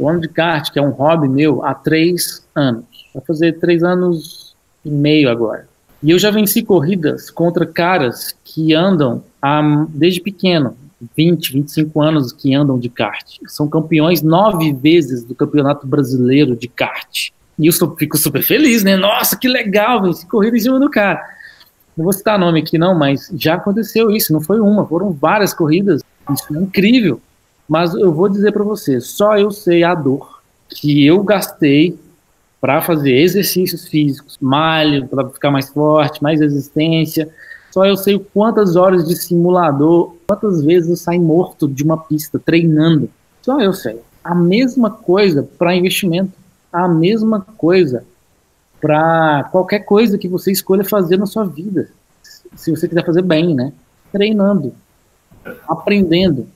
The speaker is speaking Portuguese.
Eu ando de kart, que é um hobby meu, há três anos. Vai fazer três anos e meio agora. E eu já venci corridas contra caras que andam há, desde pequeno, 20, 25 anos que andam de kart. São campeões nove vezes do Campeonato Brasileiro de kart. E eu fico super feliz, né? Nossa, que legal, venci corrida em cima do cara. Não vou citar nome aqui não, mas já aconteceu isso, não foi uma, foram várias corridas. Isso é incrível. Mas eu vou dizer para você, só eu sei a dor que eu gastei para fazer exercícios físicos, malho, para ficar mais forte, mais resistência. Só eu sei quantas horas de simulador, quantas vezes eu saí morto de uma pista treinando. Só eu sei. A mesma coisa para investimento. A mesma coisa para qualquer coisa que você escolha fazer na sua vida. Se você quiser fazer bem, né? Treinando, aprendendo,